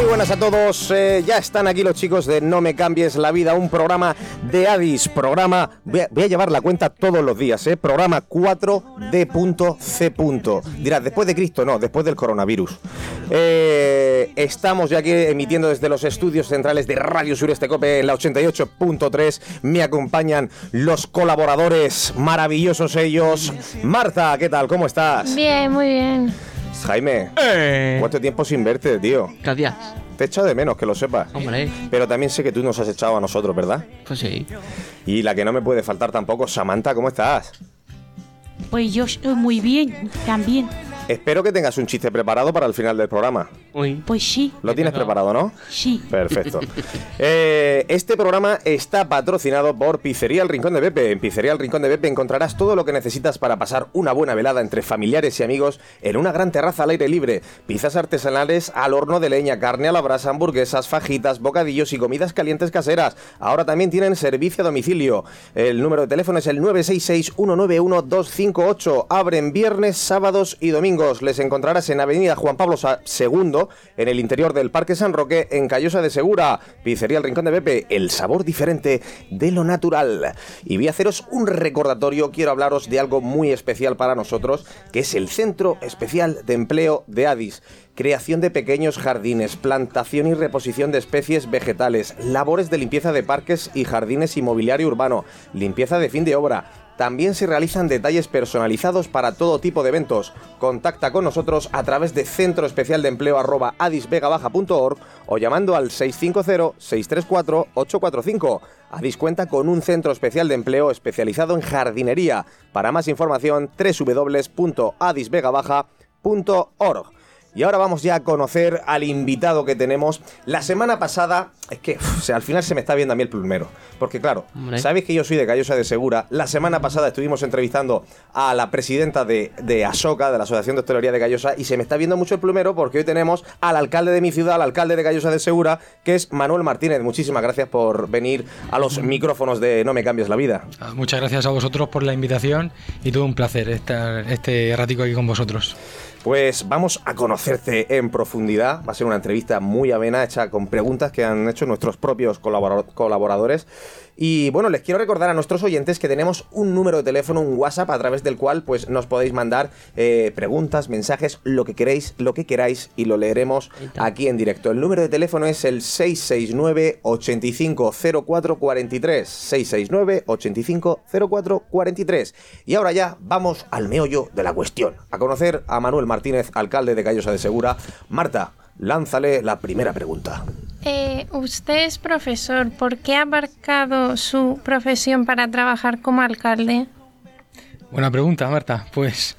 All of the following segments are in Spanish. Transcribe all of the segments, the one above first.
Muy buenas a todos, eh, ya están aquí los chicos de No me cambies la vida, un programa de Addis, programa, voy a, llevar la cuenta todos los días, eh, programa 4D.C. Dirás, después de Cristo, no, después del coronavirus. Eh, estamos ya aquí emitiendo desde los estudios centrales de Radio Sureste Cope en la 88.3, me acompañan los colaboradores maravillosos ellos. Marta, ¿qué tal? ¿Cómo estás? Bien, muy bien. Jaime, ¿cuánto tiempo sin verte, tío? Gracias. Te he echado de menos, que lo sepas. Hombre, Pero también sé que tú nos has echado a nosotros, ¿verdad? pues sí. Y la que no me puede faltar tampoco, Samantha, ¿cómo estás? Pues yo estoy muy bien también. Espero que tengas un chiste preparado para el final del programa. Uy. Pues sí, ¿Lo tienes preparado, no? sí. Perfecto. Eh, este programa está patrocinado por Pizzería El Rincón de Pepe. En Pizzería El Rincón de Pepe encontrarás todo lo que necesitas para pasar una buena velada entre familiares y amigos en una gran terraza al aire libre. Pizzas artesanales al horno de leña, carne a la brasa, hamburguesas, fajitas, bocadillos y comidas calientes caseras. Ahora también tienen servicio a domicilio. El número de teléfono es el 966-191-258. Abren viernes, sábados y domingos. Les encontrarás en Avenida Juan Pablo II, en el interior del Parque San Roque, en Callosa de Segura. Pizzería El Rincón de Pepe, el sabor diferente de lo natural. Y voy a haceros un recordatorio, quiero hablaros de algo muy especial para nosotros, que es el Centro Especial de Empleo de Addis. Creación de pequeños jardines, plantación y reposición de especies vegetales, labores de limpieza de parques y jardines y mobiliario urbano, limpieza de fin de obra, también se realizan detalles personalizados para todo tipo de eventos. Contacta con nosotros a través de centro especial de empleo arroba adisvegabaja.org o llamando al 650-634-845. Adis cuenta con un centro especial de empleo especializado en jardinería. Para más información www.adisvegabaja.org. Y ahora vamos ya a conocer al invitado que tenemos. La semana pasada, es que uf, o sea, al final se me está viendo a mí el plumero. Porque claro, Hombre. sabéis que yo soy de Callosa de Segura. La semana pasada estuvimos entrevistando a la presidenta de, de ASOCA, de la Asociación de Hostelería de Callosa, y se me está viendo mucho el plumero porque hoy tenemos al alcalde de mi ciudad, al alcalde de Callosa de Segura, que es Manuel Martínez. Muchísimas gracias por venir a los micrófonos de No me cambies la vida. Ah, Muchas gracias a vosotros por la invitación y todo un placer estar este ratico aquí con vosotros. Pues vamos a conocerte en profundidad. Va a ser una entrevista muy amena, hecha con preguntas que han hecho nuestros propios colabora- colaboradores. Y bueno, les quiero recordar a nuestros oyentes que tenemos un número de teléfono, un WhatsApp, a través del cual pues nos podéis mandar eh, preguntas, mensajes, lo que queréis, lo que queráis, y lo leeremos aquí en directo. El número de teléfono es el 669 850443 669 850443 Y ahora ya vamos al meollo de la cuestión. A conocer a Manuel Martínez, alcalde de Callosa de Segura. Marta, lánzale la primera pregunta. Eh, usted es profesor. ¿Por qué ha abarcado su profesión para trabajar como alcalde? Buena pregunta, Marta. Pues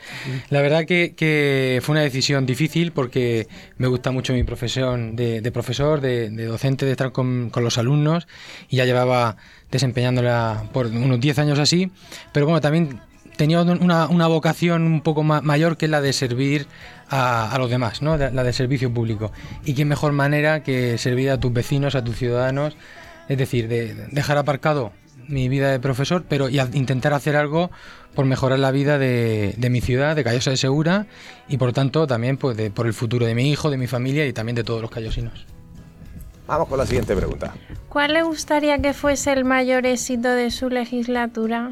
la verdad que, fue una decisión difícil porque me gusta mucho mi profesión de, profesor, de, docente, de estar con, los alumnos y ya llevaba desempeñándola por unos 10 años así. Pero bueno, también tenía una, una vocación un poco ma- mayor que la de servir a, a los demás, ¿no? la de servicio público. Y qué mejor manera que servir a tus vecinos, a tus ciudadanos, es decir, de dejar aparcado mi vida de profesor, pero y a- intentar hacer algo por mejorar la vida de, de mi ciudad, de Callosa de Segura, y por tanto también pues, de- por el futuro de mi hijo, de mi familia y también de todos los callosinos. Vamos con la siguiente pregunta. ¿Cuál le gustaría que fuese el mayor éxito de su legislatura?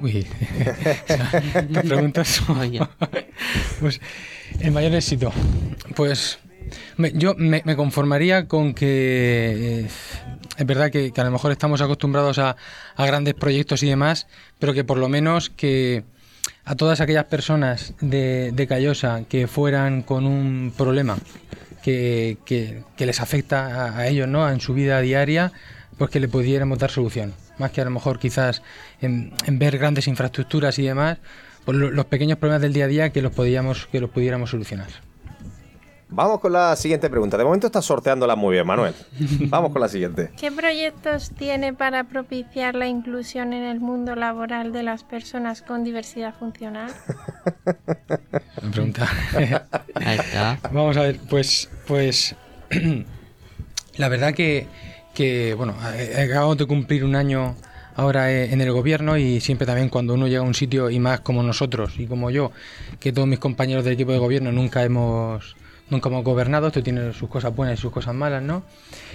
Uy, qué preguntas. Oye. pues el mayor éxito. Pues me- yo me, conformaría con que eh, es verdad que, a lo mejor estamos acostumbrados a, grandes proyectos y demás, pero que por lo menos que a todas aquellas personas de, de Callosa que fueran con un problema que, que- les afecta a, ellos ¿no? en su vida diaria, pues que le pudiéramos dar solución. Más que a lo mejor quizás en ver grandes infraestructuras y demás, pues, lo- los pequeños problemas del día a día que los podíamos que los pudiéramos solucionar. Vamos con la siguiente pregunta. De momento estás sorteándola muy bien, Manuel. Vamos con la siguiente. ¿Qué proyectos tiene para propiciar la inclusión en el mundo laboral de las personas con diversidad funcional? Me pregunta. Ahí está. Vamos a ver, pues, pues la verdad que, que, bueno, eh, acabamos de cumplir un año ahora eh, en el gobierno y siempre también cuando uno llega a un sitio y más como nosotros y como yo, que todos mis compañeros del equipo de gobierno nunca hemos nunca hemos gobernado, esto tiene sus cosas buenas y sus cosas malas, ¿no?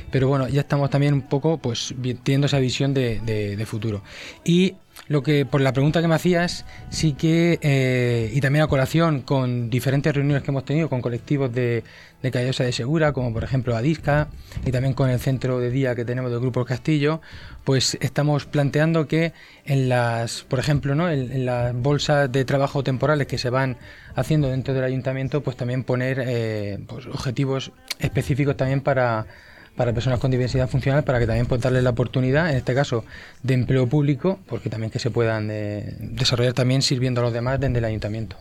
Pero bueno, ya estamos también un poco pues teniendo esa visión de- de futuro. Y lo que, por la pregunta que me hacías, sí que, eh, y también a colación con diferentes reuniones que hemos tenido con colectivos de, de de Segura, como por ejemplo Adisca, y también con el centro de día que tenemos del Grupo Castillo, pues estamos planteando que en las, por ejemplo, ¿no? en, en las bolsas de trabajo temporales que se van haciendo dentro del ayuntamiento, pues también poner eh, pues, objetivos específicos también para para personas con diversidad funcional para que también puedan darles la oportunidad, en este caso, de empleo público, porque también que se puedan eh, desarrollar también sirviendo a los demás desde el ayuntamiento.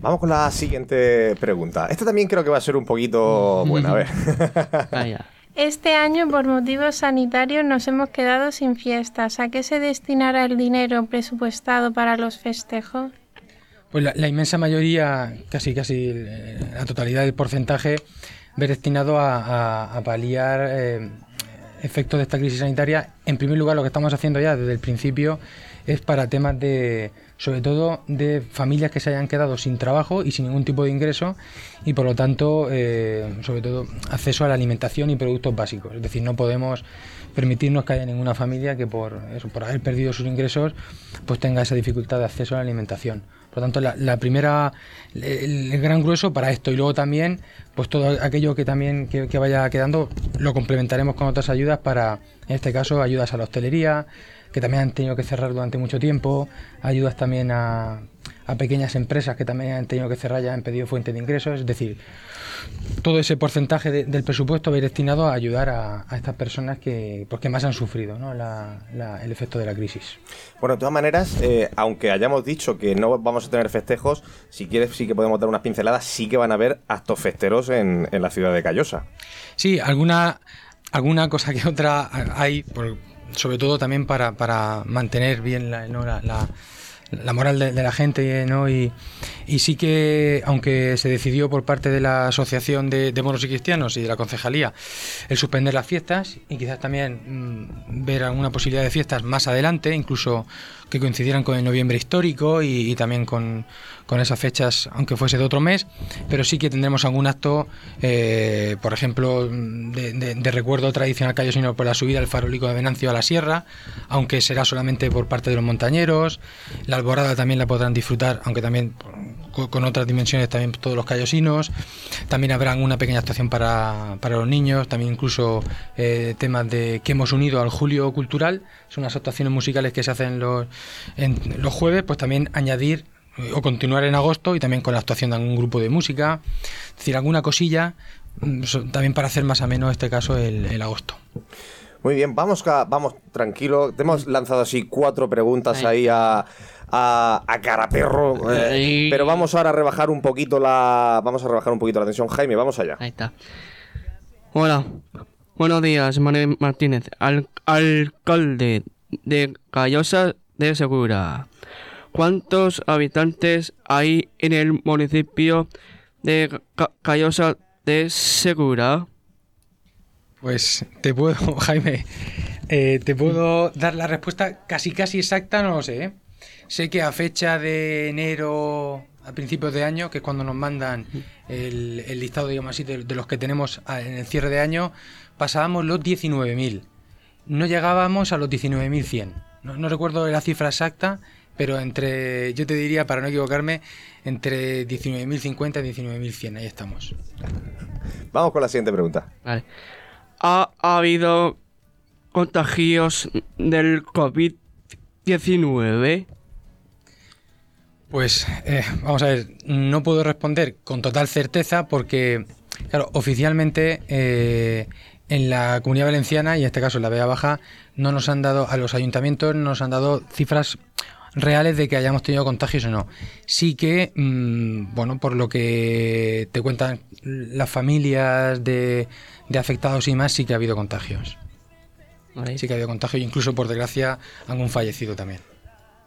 Vamos con la siguiente pregunta. Esta también creo que va a ser un poquito buena. A ver. Este año, por motivos sanitarios, nos hemos quedado sin fiestas. ¿A qué se destinará el dinero presupuestado para los festejos? Pues la, la inmensa mayoría, casi casi eh, la totalidad del porcentaje, ver destinado a, paliar eh, efectos de esta crisis sanitaria. En primer lugar, lo que estamos haciendo ya desde el principio es para temas de, sobre todo, de familias que se hayan quedado sin trabajo y sin ningún tipo de ingreso y por lo tanto, eh, sobre todo, acceso a la alimentación y productos básicos. Es decir, no podemos permitirnos que haya ninguna familia que por eso, por haber perdido sus ingresos, pues tenga esa dificultad de acceso a la alimentación. Por lo tanto, la, primera, el, gran grueso para esto. Y luego también, pues todo aquello que también que vaya quedando lo complementaremos con otras ayudas para, en este caso, ayudas a la hostelería, que también han tenido que cerrar durante mucho tiempo, ayudas también a, a pequeñas empresas que también han tenido que cerrar ya han pedido fuente de ingresos, es decir, todo ese porcentaje de- del presupuesto va destinado a ayudar a, a estas personas que, pues, que más han sufrido ¿no? la- la- el efecto de la crisis. Bueno, de todas maneras, eh, aunque hayamos dicho que no vamos a tener festejos, si quieres sí que podemos dar unas pinceladas, sí que van a haber actos festeros en, en la ciudad de Callosa. Sí, alguna, alguna cosa que otra hay, por- sobre todo también para, para mantener bien la, ¿no? la, la- la moral de, la gente, ¿no? Y, sí que, aunque se decidió por parte de la Asociación de, de Moros y Cristianos y de la Concejalía el suspender las fiestas y quizás también mm, ver alguna posibilidad de fiestas más adelante, incluso que coincidieran con el noviembre histórico y, también con, esas fechas, aunque fuese de otro mes, pero sí que tendremos algún acto, eh, por ejemplo, de, recuerdo tradicional callosino por la subida del farolico de Venancio a la sierra, aunque será solamente por parte de los montañeros, alborada también la podrán disfrutar, aunque también con, otras dimensiones también todos los callosinos, también habrá una pequeña actuación para, para los niños, también incluso eh, temas de que hemos unido al Julio Cultural, son unas actuaciones musicales que se hacen los, en los jueves, pues también añadir eh, o continuar en agosto y también con la actuación de algún grupo de música, es decir, alguna cosilla mm, también para hacer más ameno este caso el, el agosto. Muy bien, vamos, vamos tranquilo. Te hemos lanzado así cuatro preguntas ahí a, a, a cara perro. eh, Ay. pero vamos ahora a rebajar un poquito la. Vamos a rebajar un poquito la tensión. Jaime, vamos allá. Ahí está. Hola. Buenos días, Manuel Martínez, al- alcalde de Callosa de Segura. ¿Cuántos habitantes hay en el municipio de Ca- Callosa de Segura? Pues te puedo, Jaime, eh, te puedo dar la respuesta casi casi exacta, no lo sé. ¿eh? Sé que a fecha de enero, a principios de año, que es cuando nos mandan el, el listado, digamos así, de, de los que tenemos a- en el cierre de año, pasábamos los 19.000. No llegábamos a los 19.100. No, no recuerdo la cifra exacta, pero entre, yo te diría, para no equivocarme, entre 19.050 y 19.100, ahí estamos. Vamos con la siguiente pregunta. Vale. ¿Ha, ha habido contagios del COVID-19? Pues eh, vamos a ver, no puedo responder con total certeza porque, claro, oficialmente eh, en la Comunidad Valenciana y en este caso en la Vega Baja no nos han dado, a los ayuntamientos no nos han dado cifras reales de que hayamos tenido contagios o no. Sí que, mm, bueno, por lo que te cuentan las familias de, de afectados y más, sí que ha habido contagios. Sí que ha habido contagios, incluso por desgracia algún fallecido también.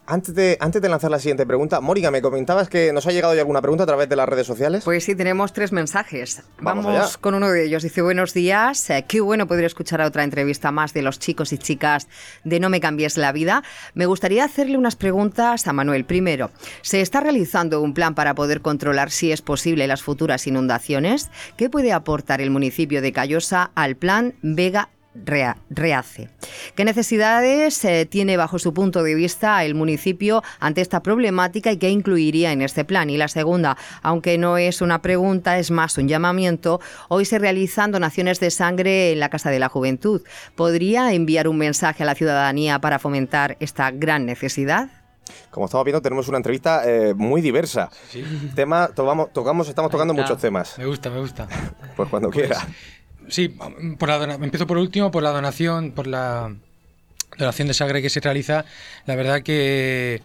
Antes de, antes de lanzar la siguiente pregunta, Mónica, me comentabas que nos ha llegado ya alguna pregunta a través de las redes sociales. Pues sí, tenemos tres mensajes. Vamos con uno de ellos. Dice, buenos días. Eh, qué bueno poder escuchar a otra entrevista más de los chicos y chicas de No me cambies la vida. Me gustaría hacerle unas preguntas a Manuel. Primero, ¿se está realizando un plan para poder controlar si es posible las futuras inundaciones? ¿Qué puede aportar el municipio de Callosa al plan Vega Rea- Reace. ¿Qué necesidades eh, tiene bajo su punto de vista el municipio ante esta problemática y qué incluiría en este plan? Y la segunda, aunque no es una pregunta, es más un llamamiento, hoy se realizan donaciones de sangre en la Casa de la Juventud. ¿Podría enviar un mensaje a la ciudadanía para fomentar esta gran necesidad? Como estamos viendo, tenemos una entrevista eh, muy diversa. Tema, tocamos, tocamos, estamos tocando muchos temas. Me gusta, me gusta. Pues cuando quiera. Sí, por la empiezo por último, por la donación, por la donación de sangre que se realiza. La verdad que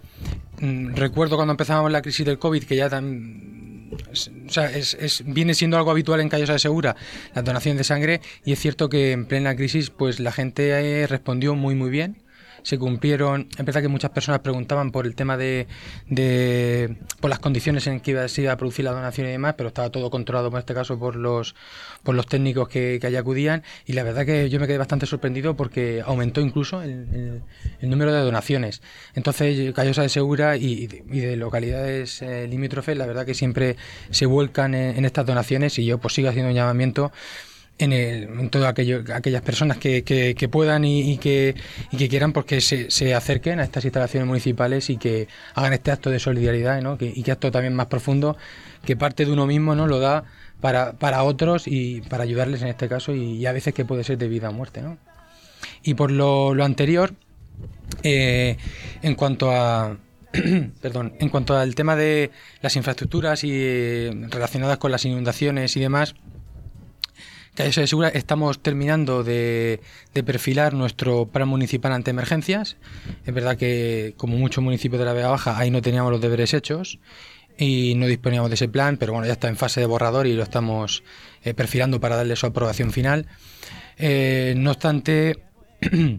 mm, recuerdo cuando empezábamos la crisis del COVID, que ya tan, o sea, es- es- viene siendo algo habitual en Callosa de Segura, la donación de sangre, y es cierto que en plena crisis, pues la gente eh, respondió muy, muy bien. Se cumplieron, verdad que muchas personas preguntaban por el tema de, de por las condiciones en que iba, se iba a producir la donación y demás, pero estaba todo controlado en este caso por los por los técnicos que, que allí acudían y la verdad que yo me quedé bastante sorprendido porque aumentó incluso el, número de donaciones. Entonces, Callosa de Segura y, y de, y de localidades eh, limítrofes, la verdad que siempre se vuelcan en, en estas donaciones y yo pues sigo haciendo un llamamiento en, el, en todas aquellas personas que, puedan y, que, y que quieran porque se, se acerquen a estas instalaciones municipales y que hagan este acto de solidaridad ¿no? y que acto también más profundo que parte de uno mismo no lo da para, para otros y para ayudarles en este caso y, a veces que puede ser de vida o muerte ¿no? y por lo, lo anterior eh, en cuanto a perdón en cuanto al tema de las infraestructuras y eh, relacionadas con las inundaciones y demás Callosa de Segura estamos terminando de, de perfilar nuestro plan municipal ante emergencias. Es verdad que, como muchos municipios de la Vega Baja, ahí no teníamos los deberes hechos y no disponíamos de ese plan, pero bueno, ya está en fase de borrador y lo estamos eh, perfilando para darle su aprobación final. Eh, no obstante,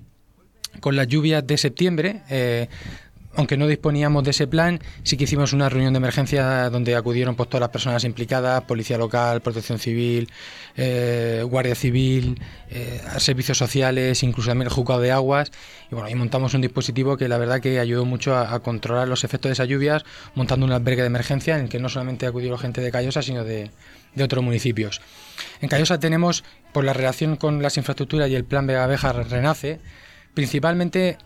con las lluvias de septiembre, eh, aunque no disponíamos de ese plan, sí que hicimos una reunión de emergencia donde acudieron pues, todas las personas implicadas, policía local, protección civil, eh, guardia civil, eh, servicios sociales, incluso también el juzgado de aguas. Y bueno, y montamos un dispositivo que la verdad que ayudó mucho a, a controlar los efectos de esas lluvias, montando un albergue de emergencia en el que no solamente acudió gente de Callosa, sino de, de otros municipios. En Callosa tenemos, por la relación con las infraestructuras y el plan Vega Abeja Renace, principalmente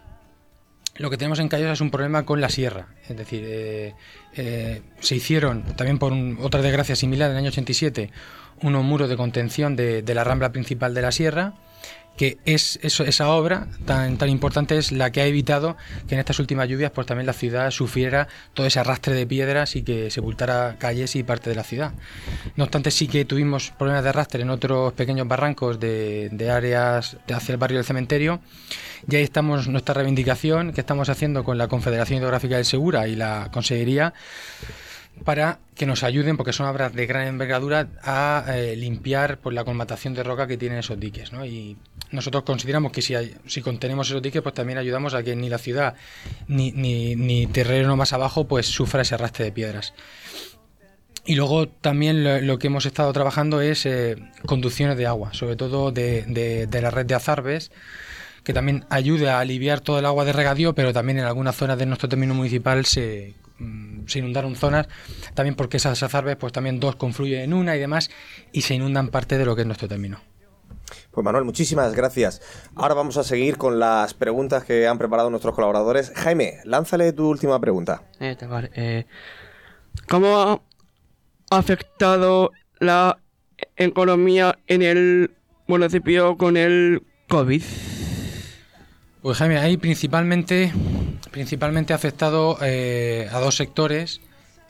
lo que tenemos en Callosa es un problema con la sierra. Es decir, eh, eh, se hicieron, también por un- otra desgracia similar en el año 87, unos muros de contención de, de la rambla principal de la sierra, que es esa obra tan, tan importante es la que ha evitado que en estas últimas lluvias pues también la ciudad sufriera todo ese arrastre de piedras y que sepultara calles y parte de la ciudad. No obstante, sí que tuvimos problemas de arrastre en otros pequeños barrancos de, de áreas hacia el barrio del cementerio. Y ahí estamos nuestra reivindicación que estamos haciendo con la Confederación Hidrográfica del Segura y la Consejería para que nos ayuden, porque son obras de gran envergadura, a eh, limpiar pues, la colmatación de roca que tienen esos diques. ¿no? Y nosotros consideramos que si, hay- si contenemos esos diques, pues también ayudamos a que ni la ciudad ni, ni, ni terreno más abajo pues sufra ese arrastre de piedras. Y luego también lo, que hemos estado trabajando es eh, conducciones de agua, sobre todo de, de- de la red de azarbes, que también ayude a aliviar todo el agua de regadío, pero también en algunas zonas de nuestro término municipal se, mm, se inundaron zonas, también porque esas azarbes, pues también dos confluyen en una y demás, y se inundan parte de lo que es nuestro término. Pues Manuel, muchísimas gracias. Ahora vamos a seguir con las preguntas que han preparado nuestros colaboradores. Jaime, lánzale tu última pregunta. Eh, vale, eh, ¿Cómo ha afectado la economía en el municipio con el COVID? Pues Jaime, ahí principalmente, principalmente ha afectado eh, a dos sectores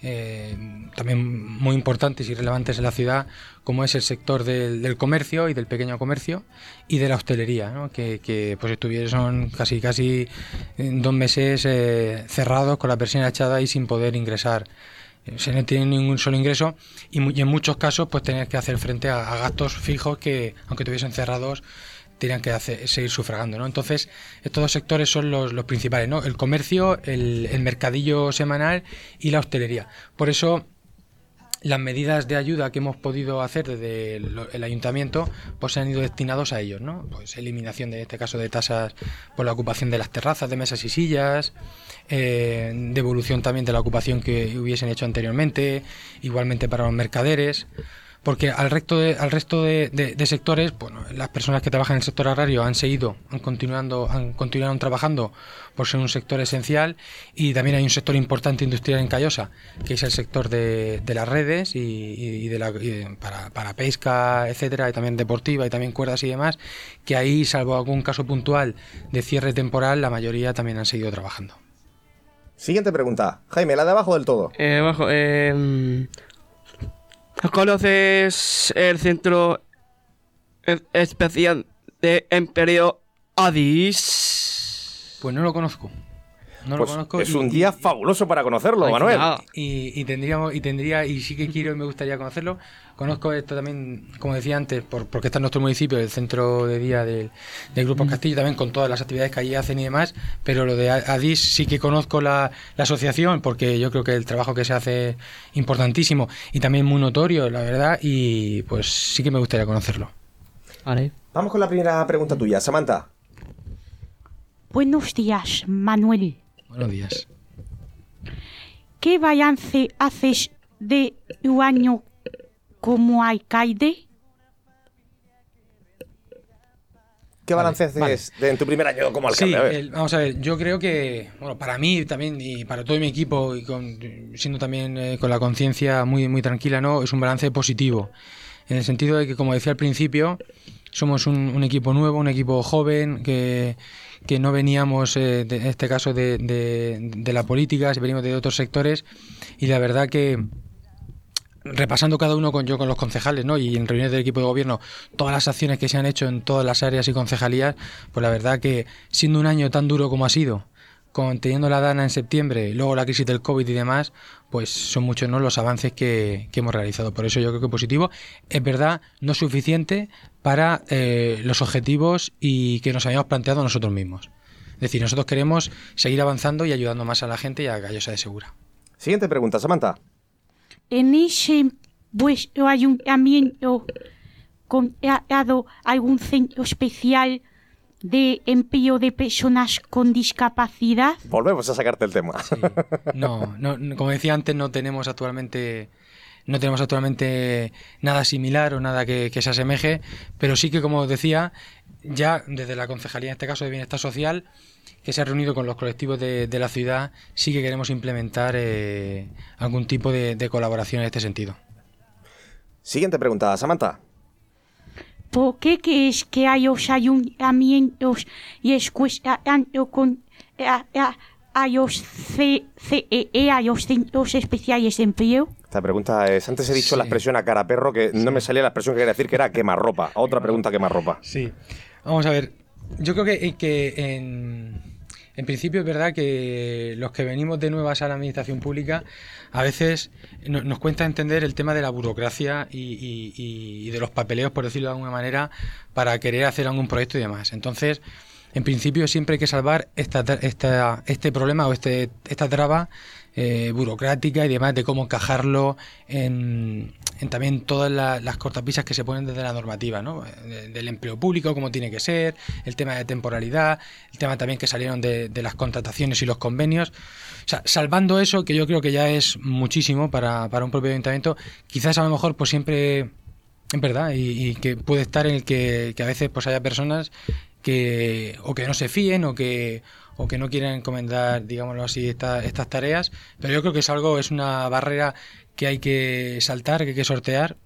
eh, también muy importantes y relevantes en la ciudad, como es el sector del, comercio y del pequeño comercio y de la hostelería, que, que, pues estuvieron casi casi en dos meses eh, cerrados con la persiana echada y sin poder ingresar. Eh, Se no tienen ningún solo ingreso y, en muchos casos pues tener que hacer frente a gastos fijos que aunque estuviesen cerrados tenían que hacer- seguir sufragando, ¿no? Entonces, estos dos sectores son los, los principales, ¿no? El comercio, el, el mercadillo semanal y la hostelería. Por eso, las medidas de ayuda que hemos podido hacer desde el, ayuntamiento, pues se han ido destinados a ellos, ¿no? Pues eliminación de en este caso de tasas por la ocupación de las terrazas, de mesas y sillas, eh, devolución también de la ocupación que hubiesen hecho anteriormente, igualmente para los mercaderes porque al resto de, al resto de, de- de sectores, bueno, las personas que trabajan en el sector agrario han seguido, han continuando, han continuado trabajando por ser un sector esencial y también hay un sector importante industrial en Callosa, que es el sector de, de las redes y, y de la, y de- para, para pesca, etcétera, y también deportiva y también cuerdas y demás, que ahí, salvo algún caso puntual de cierre temporal, la mayoría también han seguido trabajando. Siguiente pregunta. Jaime, la de abajo del todo. Eh, abajo, eh, ¿Conoces el centro especial de Imperio Addis? Pues no lo conozco. No Pues lo conozco. es y- un y- día fabuloso para conocerlo, Ay, Manuel. Y, y tendríamos y tendría y sí que quiero y me gustaría conocerlo conozco esto también como decía antes por, porque está en nuestro municipio el centro de día del, del grupo Castillo también con todas las actividades que allí hacen y demás pero lo de Adis sí que conozco la, la asociación porque yo creo que el trabajo que se hace es importantísimo y también muy notorio la verdad y pues sí que me gustaría conocerlo Vale. Vamos con la primera pregunta tuya, Samantha. Buenos días, Manuel. Buenos días ¿Qué balance haces de tu año como alcalde? ¿Qué Vale, balance haces de- en tu primer año como alcalde? Sí, A ver. el- vamos a ver, yo creo que, bueno, para mí también y para todo mi equipo, y con, siendo también eh, con la conciencia muy, muy tranquila, ¿no? Es un balance positivo. En el sentido de que, como decía al principio, somos un, equipo nuevo, un equipo joven, que, que no veníamos, eh, de- en este caso, de, de, de la política, venimos de otros sectores, y la verdad que repasando cada uno con yo con los concejales, ¿no? Y en reuniones del equipo de gobierno, todas las acciones que se han hecho en todas las áreas y concejalías, pues la verdad que siendo un año tan duro como ha sido, con teniendo la dana en septiembre, luego la crisis del COVID y demás, pues son muchos ¿no? los avances que, que hemos realizado. Por eso yo creo que positivo. Es verdad, no suficiente para eh, los objetivos y que nos habíamos planteado nosotros mismos. Es decir, nosotros queremos seguir avanzando y ayudando más a la gente y a Gallosa de Segura. Siguiente pregunta, Samantha. En ese vuestro ayuntamiento ha dado algún centro especial de empleo de personas con discapacidad. Volvemos a sacarte el tema. Sí. No, no, como decía antes, no tenemos actualmente no tenemos actualmente nada similar o nada que, que se asemeje, pero sí que, como decía, ya desde la Concejalía, en este caso de Bienestar Social, que se ha reunido con los colectivos de, de la ciudad, sí que queremos implementar eh, algún tipo de, de colaboración en este sentido. Siguiente pregunta, Samantha. ¿Por qué crees que hay los ayuntamientos y tanto con a, a- a los C- CEE, a los centros especiales de empleo? Esta pregunta es. Antes he dicho Sí. la expresión a cara perro que no me salía la expresión que quería decir que era quemarropa. Otra pregunta quemarropa. Sí. Vamos a ver. Yo creo que, que en, en principio es verdad que los que venimos de nuevas a la administración pública a veces no- nos cuesta entender el tema de la burocracia y, de los papeleos, por decirlo de alguna manera, para querer hacer algún proyecto y demás. Entonces, en principio siempre hay que salvar esta, esta- este problema o este, esta traba eh, burocrática y demás de cómo encajarlo en, en también todas la- las cortapisas que se ponen desde la normativa, ¿no? De- del empleo público, cómo tiene que ser, el tema de temporalidad, el tema también que salieron de, las contrataciones y los convenios. O sea, salvando eso, que yo creo que ya es muchísimo para, un propio ayuntamiento, quizás a lo mejor pues siempre es verdad, y, que puede estar en el que, a veces pues haya personas que o que no se fíen o que o que no quieren encomendar, digámoslo así, esta- estas tareas, pero yo creo que es algo, es una barrera que hay que saltar, que hay que sortear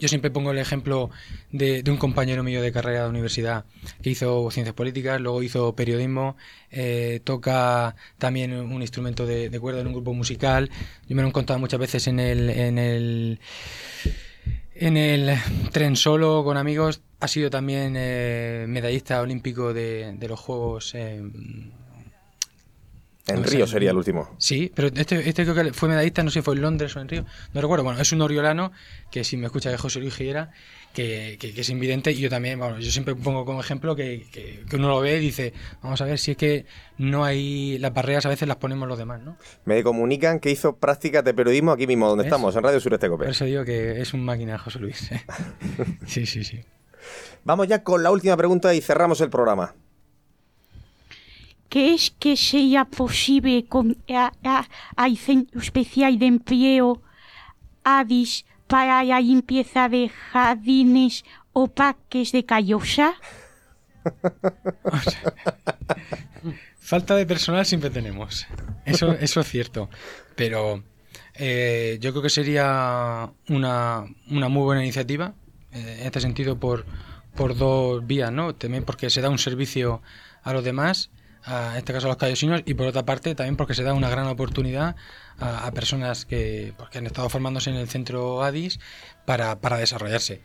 Yo siempre pongo el ejemplo de, un compañero mío de carrera de universidad que hizo ciencias políticas, luego hizo periodismo, eh, toca también un instrumento de, cuerda en un grupo musical. Yo me lo he encontrado muchas veces en el, en el en el tren solo con amigos. Ha sido también eh, medallista olímpico de, de los Juegos. eh, En no sé, Río sería el último. Sí, pero este, este creo que fue medallista, no sé si fue en Londres o en Río, no recuerdo. Bueno, es un oriolano que si me escucha de José Luis Giguera, que, que, que es invidente y yo también, bueno, yo siempre pongo como ejemplo que, que, uno lo ve y dice, vamos a ver si es que no hay, las barreras a veces las ponemos los demás, ¿no? Me comunican que hizo prácticas de periodismo aquí mismo, donde estamos, en Radio Sureste Cope. Por eso digo que es un máquina José Luis. ¿eh? sí, sí, sí. Vamos ya con la última pregunta y cerramos el programa. ¿Crees que sería posible con a, a- hay centro especial de empleo ADIS para la limpieza de jardines o parques de Callosa? Falta de personal siempre tenemos. Eso, eso es cierto. Pero eh, yo creo que sería una, una muy buena iniciativa, eh, en este sentido, por, por dos vías, ¿no? También porque se da un servicio a los demás, a, en este caso a los callosinos, y por otra parte también porque se da una gran oportunidad a, a personas que, pues, que han estado formándose en el centro ADIS para, para desarrollarse.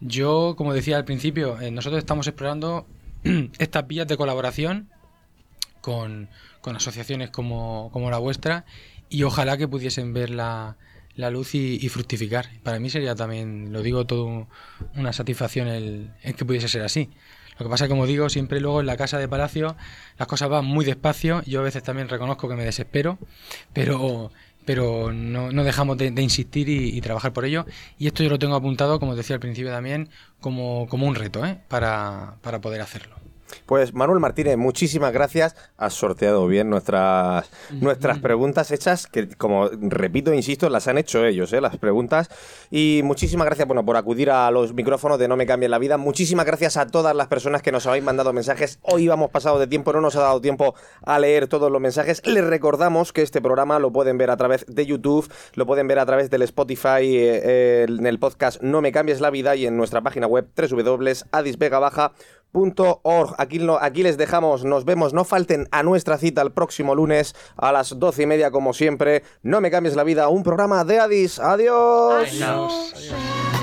Yo, como decía al principio, eh, nosotros estamos explorando estas vías de colaboración con, con asociaciones como, como la vuestra y ojalá que pudiesen ver la, la luz y, y fructificar. Para mí sería también, lo digo, todo una satisfacción el, el que pudiese ser así. Lo que pasa, como digo, siempre luego en la casa de Palacio las cosas van muy despacio. Yo a veces también reconozco que me desespero, pero, pero no, dejamos de, insistir y, y trabajar por ello. Y esto yo lo tengo apuntado, como decía al principio también, como, como un reto ¿eh? para, para poder hacerlo. Pues Manuel Martínez, muchísimas gracias. Has sorteado bien nuestras, nuestras preguntas hechas, que como repito, e insisto, las han hecho ellos, ¿eh? las preguntas. Y muchísimas gracias bueno, por acudir a los micrófonos de No Me Cambien la Vida. Muchísimas gracias a todas las personas que nos habéis mandado mensajes. Hoy hemos pasado de tiempo, no nos ha dado tiempo a leer todos los mensajes. Les recordamos que este programa lo pueden ver a través de YouTube, lo pueden ver a través del Spotify, eh, eh, en el podcast No Me Cambies la Vida y en nuestra página web www.adisvegabaja.org. Aquí, lo- aquí les dejamos, nos vemos, no falten a nuestra cita el próximo lunes a las doce y media como siempre. No me cambies la vida, un programa de Adis. Adiós.